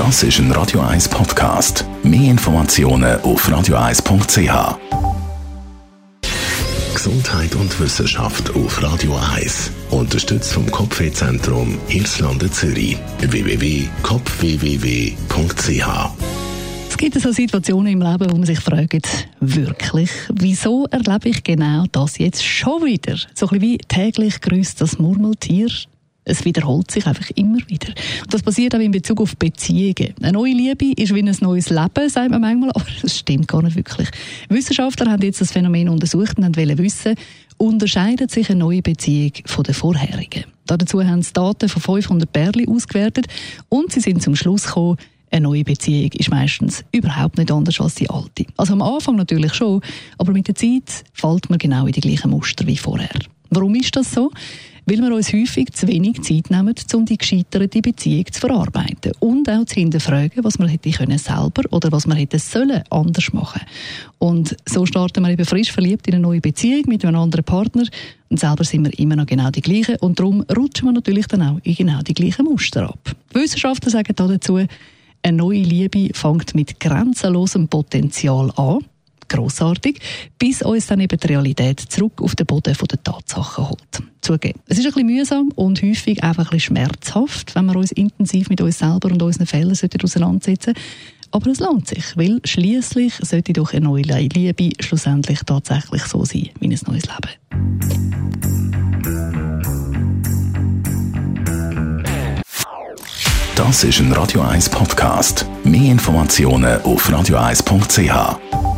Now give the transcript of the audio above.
Das ist ein Radio 1 Podcast. Mehr Informationen auf radio1.ch. Gesundheit und Wissenschaft auf Radio 1. Unterstützt vom Kopfwehzentrum Irlande Zürich. www.kopfwww.ch es gibt so Situationen im Leben, wo man sich fragt, wirklich, wieso erlebe ich genau das jetzt schon wieder? So ein bisschen wie täglich grüßt das Murmeltier es wiederholt sich einfach immer wieder. Und das passiert auch in Bezug auf Beziehungen. Eine neue Liebe ist wie ein neues Leben, sagt man manchmal, aber das stimmt gar nicht wirklich. Wissenschaftler haben jetzt das Phänomen untersucht und wollen wissen, unterscheidet sich eine neue Beziehung von der vorherigen? Dazu haben sie Daten von 500 Pärchen ausgewertet und sie sind zum Schluss gekommen, eine neue Beziehung ist meistens überhaupt nicht anders als die alte. Also am Anfang natürlich schon, aber mit der Zeit fällt man genau in die gleichen Muster wie vorher. Warum ist das so? Weil wir uns häufig zu wenig Zeit nehmen, um die gescheiterte Beziehung zu verarbeiten und auch zu hinterfragen, was man hätte können selber oder was man hätte sollen anders machen. Und so starten wir eben frisch verliebt in eine neue Beziehung mit einem anderen Partner und selber sind wir immer noch genau die gleichen und darum rutschen wir natürlich dann auch in genau die gleichen Muster ab. Die Wissenschaftler sagen dazu, eine neue Liebe fängt mit grenzenlosem Potenzial an grossartig, bis uns dann eben die Realität zurück auf den Boden der Tatsachen holt. Zugeben. Es ist ein bisschen mühsam und häufig einfach ein bisschen schmerzhaft, wenn wir uns intensiv mit uns selber und unseren Fehlern auseinandersetzen aber es lohnt sich, weil schließlich sollte doch eine neue Liebe schlussendlich tatsächlich so sein wie ein neues Leben. Das ist ein Radio 1 Podcast. Mehr Informationen auf radio1.ch.